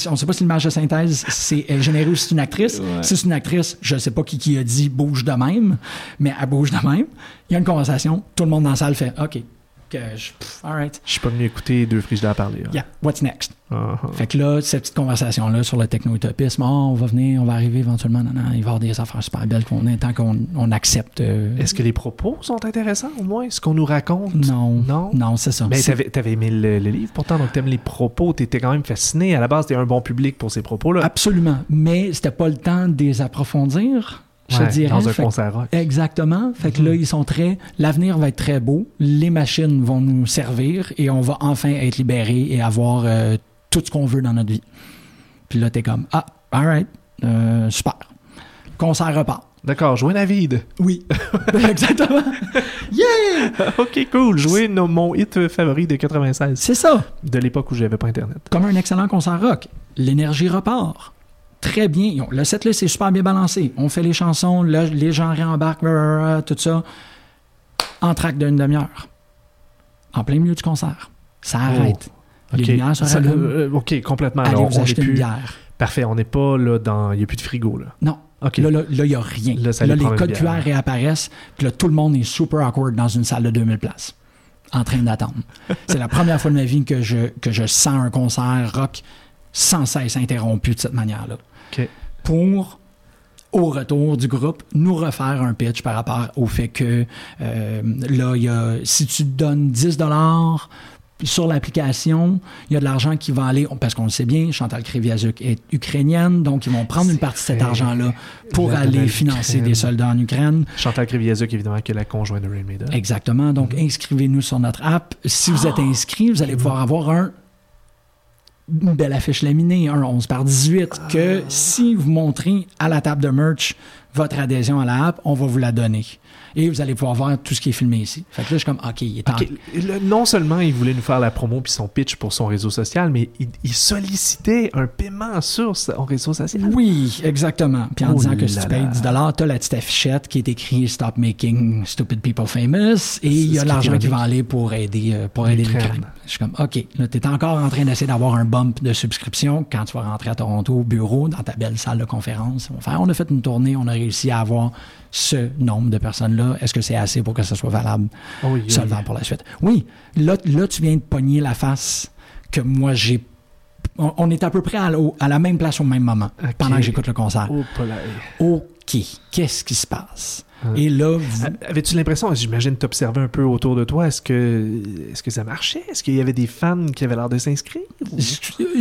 On ne sait pas si l'image de synthèse c'est, est générée ou si c'est une actrice. Si c'est une actrice, je ne sais pas qui, qui a dit bouge de même, mais elle bouge de même. Il y a une conversation, tout le monde dans la salle fait OK. Que je, pff, all right. Je suis pas venu écouter deux frigidaires parler. là. Yeah, what's next? Ah. Fait que là, cette petite conversation-là sur le techno-utopisme, oh, on va venir, on va arriver éventuellement, non, non, il va y avoir des affaires super belles qu'on est, tant qu'on on accepte. euh, Est-ce que les propos sont intéressants, au moins? Ce qu'on nous raconte? non, Non? non, c'est ça. Mais t'avais, t'avais aimé le, le livre pourtant, donc t'aimes les propos, t'étais quand même fasciné. À la base, t'es un bon public pour ces propos-là. Absolument. Mais c'était pas le temps de les approfondir, je Ouais, dirais. Dans un Fait concert rock. Exactement. Fait que là, ils sont très. L'avenir va être très beau. Les machines vont nous servir et on va enfin être libérés et avoir euh, tout ce qu'on veut dans notre vie. Puis là, t'es comme Ah, alright, euh, super. Concert repart. D'accord, jouer David. Oui. Exactement. Yeah! ok, cool. Jouer nos- mon hit favori de 96. C'est ça. De l'époque où j'avais pas Internet. Comme un excellent concert rock. L'énergie repart. Très bien. Le setlist est super bien balancé. On fait les chansons, le- les gens réembarquent, tout ça. En track d'une demi-heure. En plein milieu du concert. Ça arrête. Les lumières se Ça, rallument. euh, ok, complètement. Allez Alors, vous on acheter une bière. Parfait, on n'est pas là dans. Il n'y a plus de frigo, là. Non. Ok. Là, là, il n'y a rien. Là, les codes. QR réapparaissent. Puis là, tout le monde est super awkward dans une salle de 2000 places. En train d'attendre. C'est la première fois de ma vie que je, que je sens un concert rock sans cesse interrompu de cette manière-là. Pour, au retour du groupe, nous refaire un pitch par rapport au fait que euh, là, il y a, si tu donnes 10 sur l'application, il y a de l'argent qui va aller, parce qu'on le sait bien, Chantal Kreviazuk est ukrainienne, donc ils vont prendre une partie de cet argent-là pour La aller financer des soldats en Ukraine. Chantal Kriviazuk, évidemment, qui est la conjointe de Rain. Exactement. Donc, inscrivez-nous sur notre app. Si vous êtes inscrit, vous allez pouvoir avoir un une belle affiche laminée, un 11 par 18, que si vous montrez à la table de merch votre adhésion à la app, on va vous la donner. Et vous allez pouvoir voir tout ce qui est filmé ici. Fait que là, je suis comme, OK, il est en... Ok, le- non seulement il voulait nous faire la promo puis son pitch pour son réseau social, mais il, il sollicitait un paiement sur son réseau social. Oui, exactement. Puis en Oh disant que si tu payes là. 10 tu as la petite affichette qui est écrite Stop making stupid people famous et il y a l'argent qui va aller pour aider, euh, pour aider l'Ukraine. Je suis comme, OK, là, tu es encore en train d'essayer d'avoir un bump de subscription quand tu vas rentrer à Toronto au bureau, dans ta belle salle de conférence. On va faire, on a fait une tournée, on a réussi à avoir ce nombre de personnes-là? Est-ce que c'est assez pour que ça soit valable, Oh oui, oui. solvable pour la suite? Oui, là, là, tu viens de pogner la face que moi, j'ai. On, on est à peu près à, à la même place au même moment pendant que j'écoute le concert. Oh. OK, qu'est-ce qui se passe? Et là, vous- Avais-tu l'impression, j'imagine t'observer un peu autour de toi, est-ce que, est-ce que ça marchait? Est-ce qu'il y avait des fans qui avaient l'air de s'inscrire? Ou?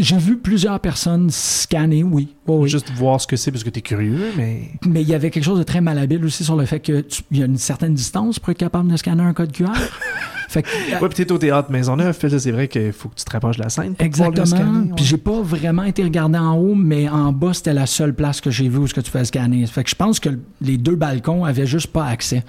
J'ai vu plusieurs personnes scanner, oui. Juste voir ce que c'est parce que t'es curieux, mais... Mais il y avait quelque chose de très malhabile aussi sur le fait qu'il y a une certaine distance pour être capable de scanner un code QR. fait que, Ouais, puis t'es au théâtre Maisonneuve, puis là, c'est vrai qu'il faut que tu te rapproches de la scène. Exactement. Puis j'ai pas vraiment été regardé en haut, mais en bas, c'était la seule place que j'ai vue où ce que tu fais scanner. Fait que je pense que les deux balcons avaient juste pas accès.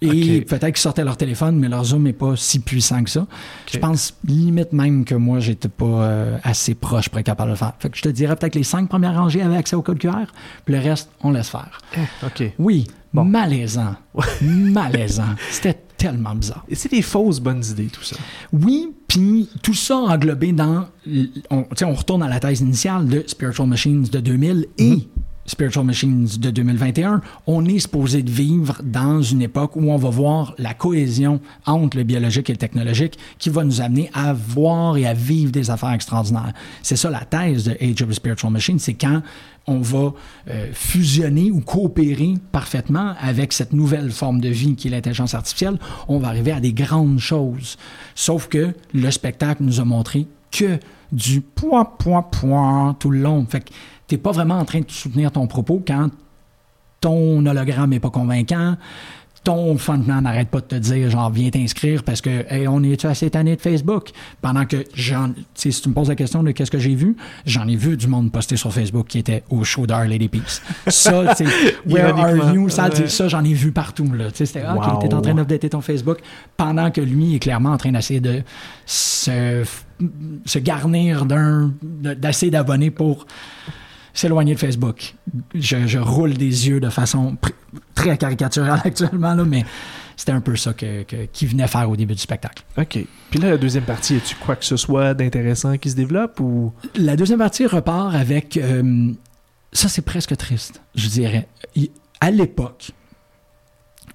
Et peut-être qu'ils sortaient leur téléphone, mais leur zoom n'est pas si puissant que ça. Je pense limite même que moi, j'étais pas euh, assez proche pour être capable de le faire. Fait que je te dirais peut-être que les cinq premières rangées avaient accès au code QR, puis le reste, on laisse faire. Eh, OK. Oui, Bon. malaisant. malaisant. C'était tellement bizarre. Et c'est des fausses bonnes idées, tout ça. Oui, puis tout ça englobé dans. On, on retourne à la thèse initiale de Spiritual Machines de 2000 et Spiritual Machines de 2021, on est supposé de vivre dans une époque où on va voir la cohésion entre le biologique et le technologique qui va nous amener à voir et à vivre des affaires extraordinaires. C'est ça la thèse de Age of the Spiritual Machine, c'est quand on va euh, fusionner ou coopérer parfaitement avec cette nouvelle forme de vie qui est l'intelligence artificielle, on va arriver à des grandes choses. Sauf que le spectacle nous a montré que du point, point, point tout le long. Fait t'es pas vraiment en train de soutenir ton propos quand ton hologramme est pas convaincant, ton frontman n'arrête pas de te dire genre viens t'inscrire parce que hey, on est assez tanné de Facebook? Pendant que j'en tu sais, si tu me poses la question de qu'est-ce que j'ai vu j'en ai vu du monde posté sur Facebook qui était au show Lady Peace. Ça tu sais where are you? Ça, tu ouais. ça j'en ai vu partout là. Tu sais c'était ah, Wow. t'es en train d'updater ton Facebook pendant que lui est clairement en train d'essayer de se, se garnir d'un d'assez d'abonnés pour s'éloigner de Facebook. Je, je roule des yeux de façon très caricaturale actuellement, là, mais c'était un peu ça que, venait faire au début du spectacle. OK. Puis là, la deuxième partie, as-tu quoi que ce soit d'intéressant qui se développe ou? La deuxième partie repart avec... euh, ça, c'est presque triste, je dirais. Il- à l'époque,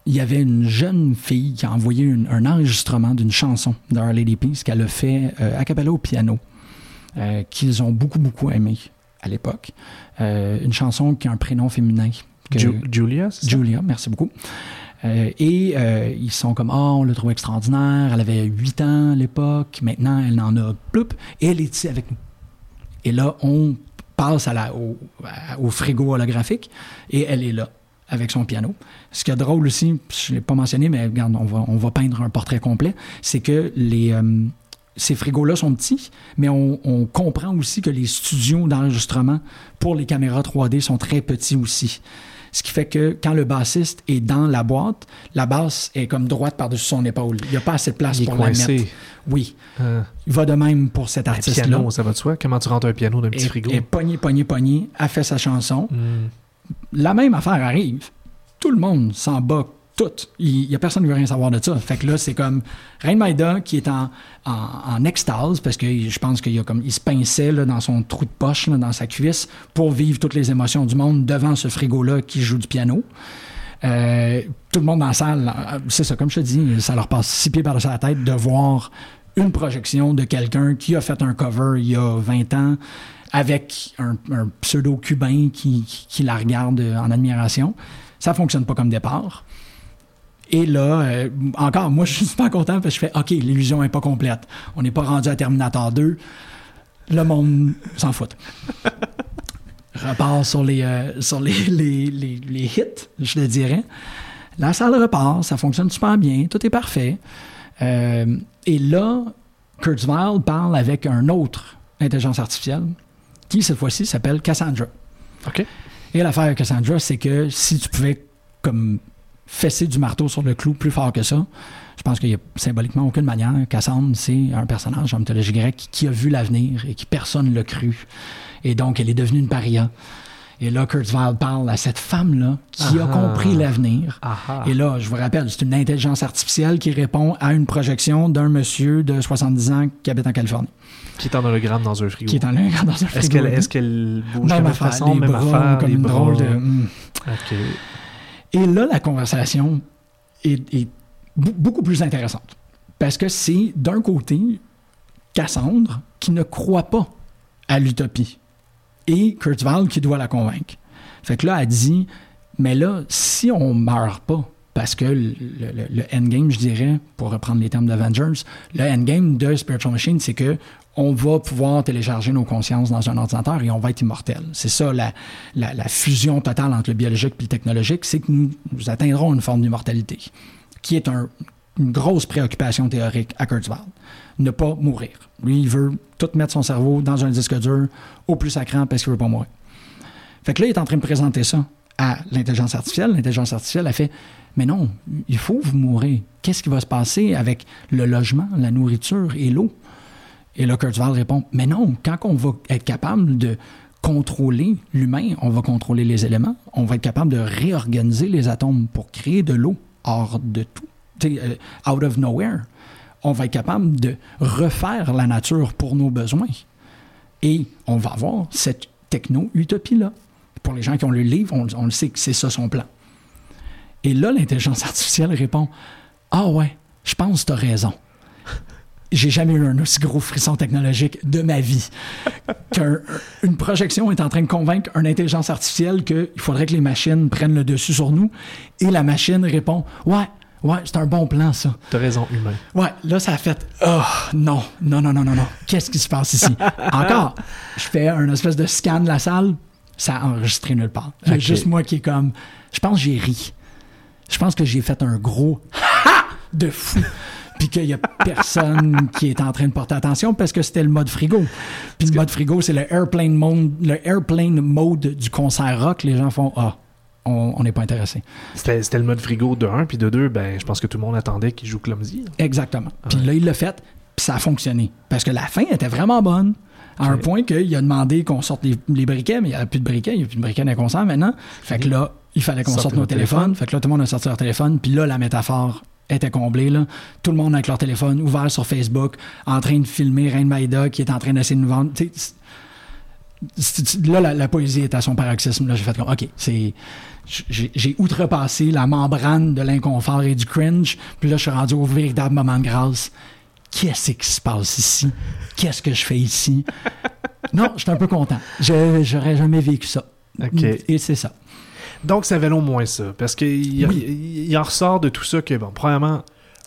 il y avait une jeune fille qui a envoyé une- un enregistrement d'une chanson d'Our Lady Peace qu'elle a fait euh, a cappella au piano, euh, qu'ils ont beaucoup, beaucoup aimé à l'époque. Euh, une chanson qui a un prénom féminin. que- Ju- Julia? Julia, merci beaucoup. Euh, et euh, ils sont comme, ah, on l'a trouvé extraordinaire. Elle avait 8 ans à l'époque. Maintenant, elle en a ploup. Et elle est ici avec nous. Et là, on passe à la, au, frigo holographique et elle est là avec son piano. Ce qui est drôle aussi, je ne l'ai pas mentionné, mais regarde, on va, on va peindre un portrait complet, c'est que les, euh, ces frigos-là sont petits, mais on, on comprend aussi que les studios d'enregistrement pour les caméras 3D sont très petits aussi. Ce qui fait que quand le bassiste est dans la boîte, la basse est comme droite par-dessus son épaule. Il n'y a pas assez de place Il est pour la mettre. Oui. Ah. Il va de même pour cet artiste-là. piano, ça va de soi? Comment tu rentres un piano d'un petit Et, frigo? et pogné, pogné, pogné, a fait sa chanson. Hmm. La même affaire arrive. Tout le monde s'en bat tout. Il n'y a personne qui veut rien savoir de ça. Fait que là, c'est comme Rain Maida qui est en, en, extase parce que je pense qu'il a comme il se pinçait dans son trou de poche, dans sa cuisse, pour vivre toutes les émotions du monde devant ce frigo-là qui joue du piano. Euh, tout le monde dans la salle, c'est ça, comme je te dis, ça leur passe six pieds par-dessus la tête de voir une projection de quelqu'un qui a fait un cover il y a 20 ans avec un, pseudo-cubain qui, qui, qui la regarde en admiration. Ça fonctionne pas comme départ. Et là, euh, encore, moi, je suis super content parce que je fais OK, l'illusion n'est pas complète. On n'est pas rendu à Terminator 2. Le monde s'en fout. repart sur les, euh, sur les, les, les, les hits, je le dirais. La salle repart, ça fonctionne super bien, tout est parfait. Euh, et là, Kurzweil parle avec un autre intelligence artificielle qui, cette fois-ci, s'appelle Cassandra. OK. Et l'affaire avec Cassandra, c'est que si tu pouvais comme fesser du marteau sur le clou plus fort que ça, je pense qu'il n'y a symboliquement aucune manière. Cassandre, c'est un personnage en mythologie grecque qui a vu l'avenir et qui personne ne l'a cru. Et donc, elle est devenue une paria. Et là, Kurzweil parle à cette femme-là qui a compris l'avenir. Et là, je vous rappelle, c'est une intelligence artificielle qui répond à une projection d'un monsieur de 70 ans qui habite en Californie, Qui est en hologramme dans un frigo. qui est en dans un frigo. Est-ce qu'elle est bouge de la façon, les même bras, affaire, comme les une bras? drôle de... Et là, la conversation est, beaucoup plus intéressante. Parce que c'est, d'un côté, Cassandre qui ne croit pas à l'utopie et Kurzweil qui doit la convaincre. Fait que là, elle dit, mais là, si on meurt pas, parce que le- le endgame, je dirais, pour reprendre les termes d'Avengers, le endgame de Spiritual Machine, c'est que on va pouvoir télécharger nos consciences dans un ordinateur et on va être immortel. C'est ça la, fusion totale entre le biologique et le technologique, c'est que nous, nous atteindrons une forme d'immortalité, qui est un- une grosse préoccupation théorique à Kurzweil. Ne pas mourir. Lui, il veut tout mettre son cerveau dans un disque dur au plus sacrant parce qu'il veut pas mourir. Fait que là, il est en train de présenter ça à l'intelligence artificielle. L'intelligence artificielle a fait Mais non, il faut vous mourir. Qu'est-ce qui va se passer avec le logement, la nourriture et l'eau? Et là, Kurzweil répond Mais non, quand on va être capable de contrôler l'humain, on va contrôler les éléments, on va être capable de réorganiser les atomes pour créer de l'eau hors de tout, euh, out of nowhere. On va être capable de refaire la nature pour nos besoins. Et on va avoir cette techno-utopie-là. pour les gens qui ont le livre, on, on le sait que c'est ça son plan. Et là, l'intelligence artificielle répond Ah ouais, je pense que tu as raison. J'ai jamais eu un aussi gros frisson technologique de ma vie. Qu'une projection est en train de convaincre une intelligence artificielle qu'il faudrait que les machines prennent le dessus sur nous. Et la machine répond Ouais, ouais, c'est un bon plan, ça. T'as raison, humain. Ouais, là, ça a fait Oh, non, non, non, non, non, non. Qu'est-ce qui se passe ici? Encore, je fais un espèce de scan de la salle, ça a enregistré nulle part. Ok. Juste moi qui est comme. Je pense que j'ai ri. Je pense que j'ai fait un gros ha de fou. Puis qu'il y a personne qui est en train de porter attention parce que c'était le mode frigo. Puis le mode frigo, c'est le airplane mode, le airplane mode du concert rock. Les gens font Ah, on n'est pas intéressé. C'était le mode frigo de 1, puis de 2, ben, je pense que tout le monde attendait qu'il joue Clumsy. Exactement. Puis là, il l'a fait, puis ça a fonctionné. Parce que la fin était vraiment bonne. À un point qu'il a demandé qu'on sorte les, les briquets, mais il n'y a plus de briquets, il n'y a plus de briquets dans les concerts maintenant. Fait que là, il fallait qu'on sorte nos téléphones. Fait que là, tout le monde a sorti leur téléphone. Puis là, la métaphore était comblée. Là. Tout le monde avec leur téléphone ouvert sur Facebook, en train de filmer Rain Maïda qui est en train d'essayer de nous vendre. Là, la, la poésie est à son paroxysme. Là, j'ai fait comme, OK, c'est. J'ai outrepassé la membrane de l'inconfort et du cringe. Puis là, je suis rendu au véritable moment de grâce. Qu'est-ce qui se passe ici? Qu'est-ce que je fais ici? non, je suis un peu content. Je- J'aurais jamais vécu ça. Et c'est ça. Donc, ça valait au moins ça. Parce qu'il Oui. il- en ressort de tout ça que, bon, premièrement,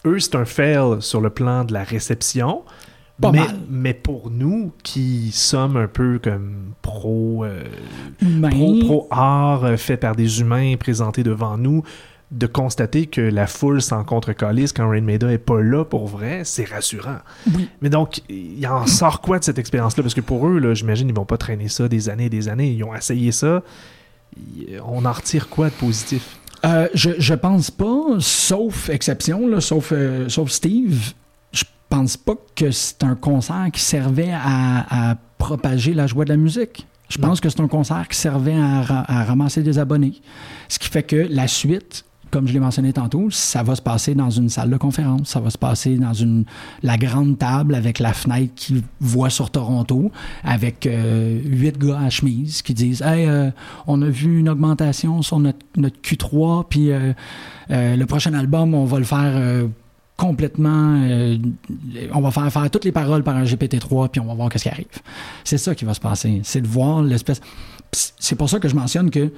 eux, c'est un fail sur le plan de la réception. Pas mais, mal. mais pour nous, qui sommes un peu comme pro, euh, pro, pro art euh, fait par des humains présentés devant nous, de constater que la foule s'en contre-calisse quand Rain Maida est pas là pour vrai, c'est rassurant. Oui. Mais donc, il en sort quoi de cette expérience-là? Parce que pour eux, là, j'imagine, ils vont pas traîner ça des années et des années. Ils ont essayé ça. Il- On en retire quoi de positif? Euh, je, je pense pas, sauf exception, là, sauf, euh, sauf Steve, je pense pas que c'est un concert qui servait à, à propager la joie de la musique. Je Non. pense que c'est un concert qui servait à ramasser des abonnés. Ce qui fait que la suite, comme je l'ai mentionné tantôt, ça va se passer dans une salle de conférence, ça va se passer dans une, la grande table avec la fenêtre qui voit sur Toronto, avec euh, huit gars à chemise qui disent Hey, euh, on a vu une augmentation sur notre, notre Q3, puis euh, euh, le prochain album, on va le faire. complètement on va faire faire toutes les paroles par un GPT-3 puis on va voir qu'est-ce qui arrive. C'est ça qui va se passer, c'est de voir l'espèce c'est pour ça que je mentionne que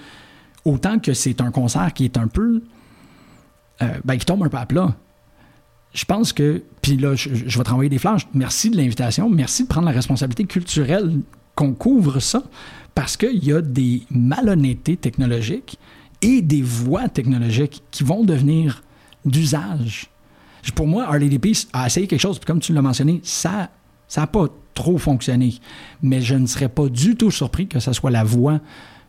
autant que c'est un concert qui est un peu euh, ben, qui tombe un peu à plat. Je pense que, puis là, je, vais te renvoyer des flashs. Merci de l'invitation. Merci de prendre la responsabilité culturelle qu'on couvre ça, parce qu'il y a des malhonnêtetés technologiques et des voies technologiques qui vont devenir d'usage. Pour moi, RDDP a essayé quelque chose, puis comme tu l'as mentionné, ça ça n'a pas trop fonctionné. Mais je ne serais pas du tout surpris que ce soit la voie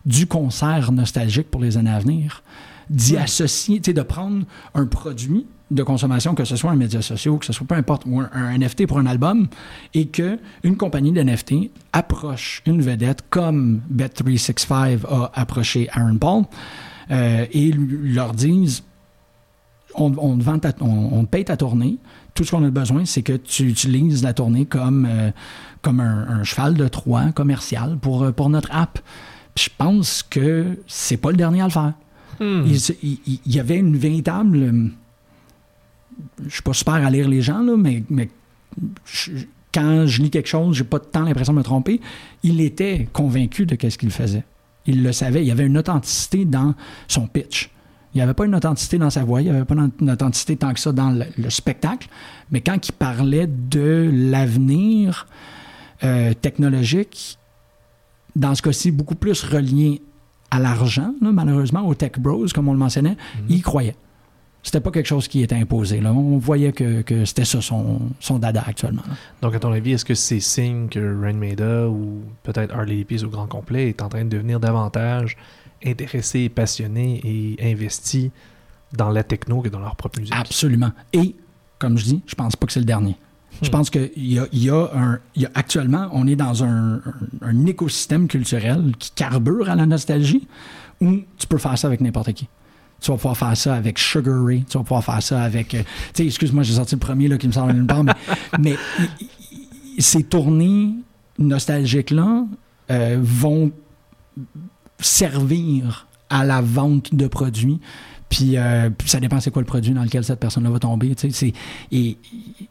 du concert nostalgique pour les années à venir. D'y associer, de prendre un produit de consommation, que ce soit un média social, que ce soit peu importe, ou un, un NFT pour un album, et que une compagnie d'NFT approche une vedette comme Bet365 a approché Aaron Paul euh, et leur disent on, on te vend ta- on, on te paye ta tournée. Tout ce qu'on a besoin, c'est que tu utilises la tournée comme, euh, comme un, un cheval de Troie commercial pour, euh, pour notre app. Puis je pense que c'est pas le dernier à le faire. Se- il- y avait une véritable. euh, Je suis pas super à lire les gens, là, mais, mais quand je lis quelque chose, j'ai pas tant l'impression de me tromper. Il était convaincu de ce qu'il faisait. Il le savait. Il y avait une authenticité dans son pitch. Il n'y avait pas une authenticité dans sa voix, il n'y avait pas une authenticité tant que ça dans le, le spectacle, mais quand il parlait de l'avenir euh, technologique, dans ce cas-ci, beaucoup plus relié à l'argent, malheureusement, aux tech bros, comme on le mentionnait, il y croyait. C'était pas quelque chose qui était imposé. Là. On voyait que, que c'était ça son, son dada actuellement. là. Donc, à ton avis, est-ce que c'est signe que Rain Maida ou peut-être Harley Peace au grand complet est en train de devenir davantage intéressé, passionné et investi dans la techno que dans leur propre musique? Absolument. Et, comme je dis, je pense pas que c'est le dernier. Je Hmm. pense qu'il y a, il y, a un, il y a actuellement, on est dans un, un- un écosystème culturel qui carbure à la nostalgie où tu peux faire ça avec n'importe qui. Tu vas pouvoir faire ça avec Sugar Ray, tu vas pouvoir faire ça avec. euh, tu sais, excuse-moi, j'ai sorti le premier là, qui me de nulle part, mais, ces tournées nostalgiques-là euh, vont servir à la vente de produits. Puis, euh, puis ça dépend c'est quoi le produit dans lequel cette personne-là va tomber. tu sais, c'est- Et,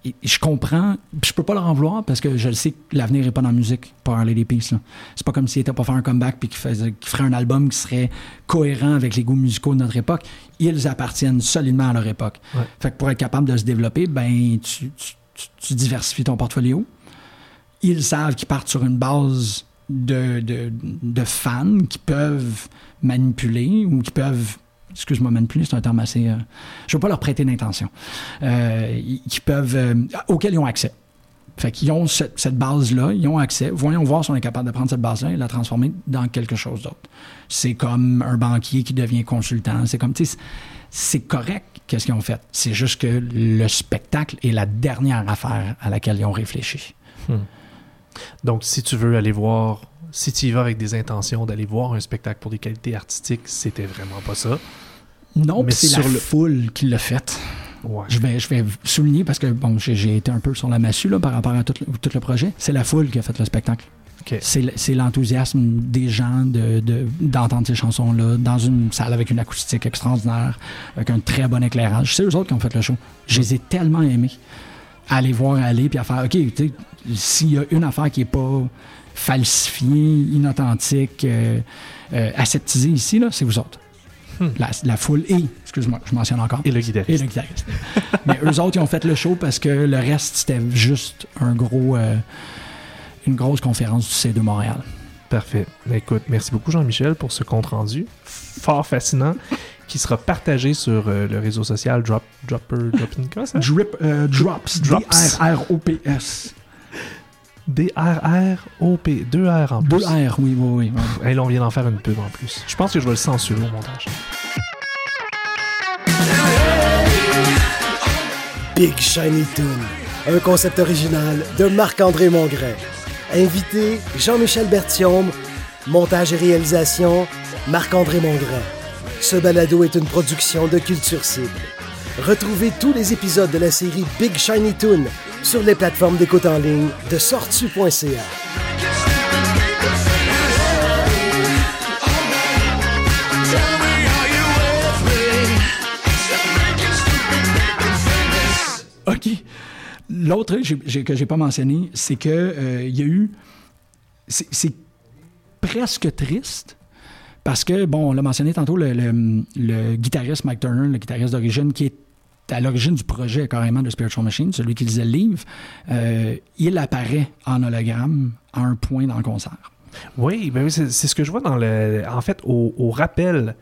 et- et je comprends, je peux pas leur en vouloir parce que je le sais que l'avenir est pas dans la musique pour Harley des là. C'est pas comme s'il était pas faire un comeback puis qu'il qu'il ferait un album qui serait cohérent avec les goûts musicaux de notre époque. Ils appartiennent solidement à leur époque. Ouais. Fait que pour être capable de se développer, ben tu, tu- tu- tu diversifies ton portfolio. Ils savent qu'ils partent sur une base de, de, de fans qui peuvent manipuler ou qui peuvent. Excuse-moi, manipuler, c'est un terme assez. euh, je ne veux pas leur prêter d'intention. Euh, qui peuvent. euh, auxquels ils ont accès. Fait qu'ils ont cette, base-là, ils ont accès. Voyons voir si on est capable de prendre cette base-là et la transformer dans quelque chose d'autre. C'est comme un banquier qui devient consultant. C'est comme, tu c'est correct qu'est-ce qu'ils ont fait. C'est juste que le spectacle est la dernière affaire à laquelle ils ont réfléchi. Donc, si tu veux aller voir, si tu y vas avec des intentions d'aller voir un spectacle pour des qualités artistiques, c'était vraiment pas ça. Non, Mais c'est la le- foule qui l'a fait. Ouais. Je vais, je vais souligner parce que bon, j'ai été un peu sur la massue là, par rapport à tout le, tout le projet. C'est la foule qui a fait le spectacle. Ok. C'est le- C'est l'enthousiasme des gens d'entendre de, d'entendre ces chansons-là dans une salle avec une acoustique extraordinaire, avec un très bon éclairage. C'est eux autres qui ont fait le show. Je les ai tellement aimés. À les voir aller puis à faire, OK, s'il y a une affaire qui est pas falsifiée, inauthentique, euh, euh, ici, là, c'est vous autres. La, la foule et, excuse-moi, je mentionne encore. Et le Et guitariste. le guitariste. Mais eux autres, ils ont fait le show parce que le reste, c'était juste un gros, euh, une grosse conférence du C2 Montréal. Parfait. Écoute, merci beaucoup Jean-Michel pour ce compte-rendu fort fascinant qui sera partagé sur euh, le réseau social Drop, Dropper, Dropping? Drip, euh, Drops, Drops. D-R-R-O-P-S. D-R-R-O-P. Deux R en plus. Deux R, oui, oui, oui. oui. Et là, on vient d'en faire une pub en plus. Je pense que je vais le censurer au montage. Big Shiny Toon, un concept original de Marc-André Mongrain. Invité Jean-Michel Berthiaume, montage et réalisation Marc-André Mongrain. Ce balado est une production de Culture Cible. Retrouvez tous les épisodes de la série Big Shiny Toon sur les plateformes d'écoute en ligne de sortu.ca. OK. L'autre que j'ai pas mentionné, c'est que euh, y a eu. C'est presque triste. Parce que, bon, on l'a mentionné tantôt, le, le- le guitariste Mike Turner, le guitariste d'origine, qui est à l'origine du projet carrément de Spiritual Machine, celui qui lisait le livre, euh, il apparaît en hologramme à un point dans le concert. Oui, ben oui, c'est ce que je vois dans le. En fait, au, au rappel,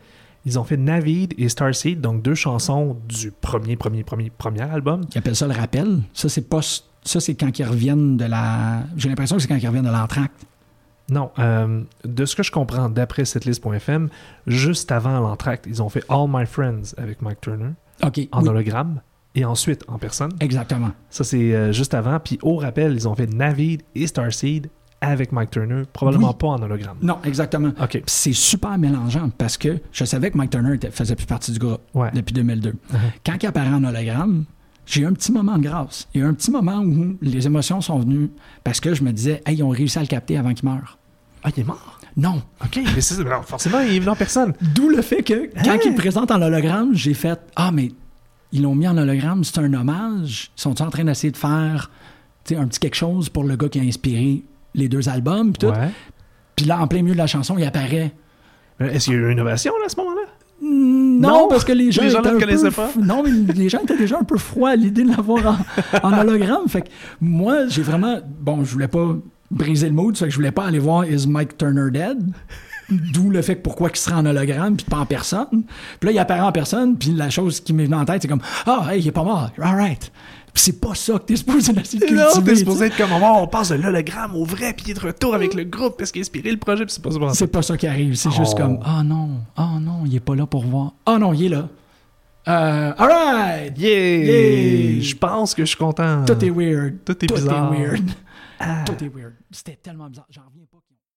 ils ont fait Navid et Starseed, donc deux chansons du premier, premier, premier, premier album. Ils appellent ça le rappel. Ça, c'est pas. Ça, c'est quand ils reviennent de la. J'ai l'impression que c'est quand ils reviennent de l'entracte. Non, euh, de ce que je comprends d'après setlist.fm, juste avant l'entracte, ils ont fait All My Friends avec Mike Turner OK. en oui, hologramme et ensuite en personne. exactement. Ça, c'est euh, juste avant. Puis au rappel, ils ont fait Navid et Starseed avec Mike Turner, probablement Oui. pas en hologramme. Non, exactement. OK. Puis c'est super mélangeant parce que je savais que Mike Turner était- faisait plus partie du groupe Ouais. depuis 2002. Uh-huh. Quand il apparaît en hologramme, j'ai eu un petit moment de grâce. Il y a eu un petit moment où les émotions sont venues parce que je me disais, hey, ils ont réussi à le capter avant qu'il meure. Ah, il est mort? Non. OK, mais forcément, il est venu en personne. D'où le fait que quand Hein? il le présente en hologramme, j'ai fait, ah, mais ils l'ont mis en hologramme, c'est un hommage. Ils sont en train d'essayer de faire un petit quelque chose pour le gars qui a inspiré les deux albums? Puis tout? Ouais. Puis là, en plein milieu de la chanson, il apparaît. Est-ce qu'il y a eu une ovation là, à ce moment-là? Non, Non, parce que les gens, les gens étaient ne le un connaissaient peu pas. Non, mais les gens étaient déjà un peu froids à l'idée de l'avoir en, en hologramme. Fait que moi, j'ai vraiment. Bon, je voulais pas briser le mood, fait que je voulais pas aller voir Is Mike Turner Dead? D'où le fait que pourquoi il serait en hologramme puis pas en personne. Puis là, il apparaît en personne, puis la chose qui m'est venue en tête, c'est comme Ah, hey, il est pas mort. All right. Puis c'est pas ça que t'es supposé essayer de cultiver. Non, t'es supposé être comme, oh, on passe de l'hologramme au vrai, puis il est de retour avec le groupe parce qu'il a inspiré le projet, puis c'est pas ça. C'est pas ça qui arrive. C'est juste Oh. comme Ah non, ah non, il est pas là pour voir. Ah non, il est là. Euh, all right. Yeah! Yeah! Je pense que je suis content. Tout est weird. Tout est bizarre. weird. Ah. Tout est weird. C'était tellement bizarre.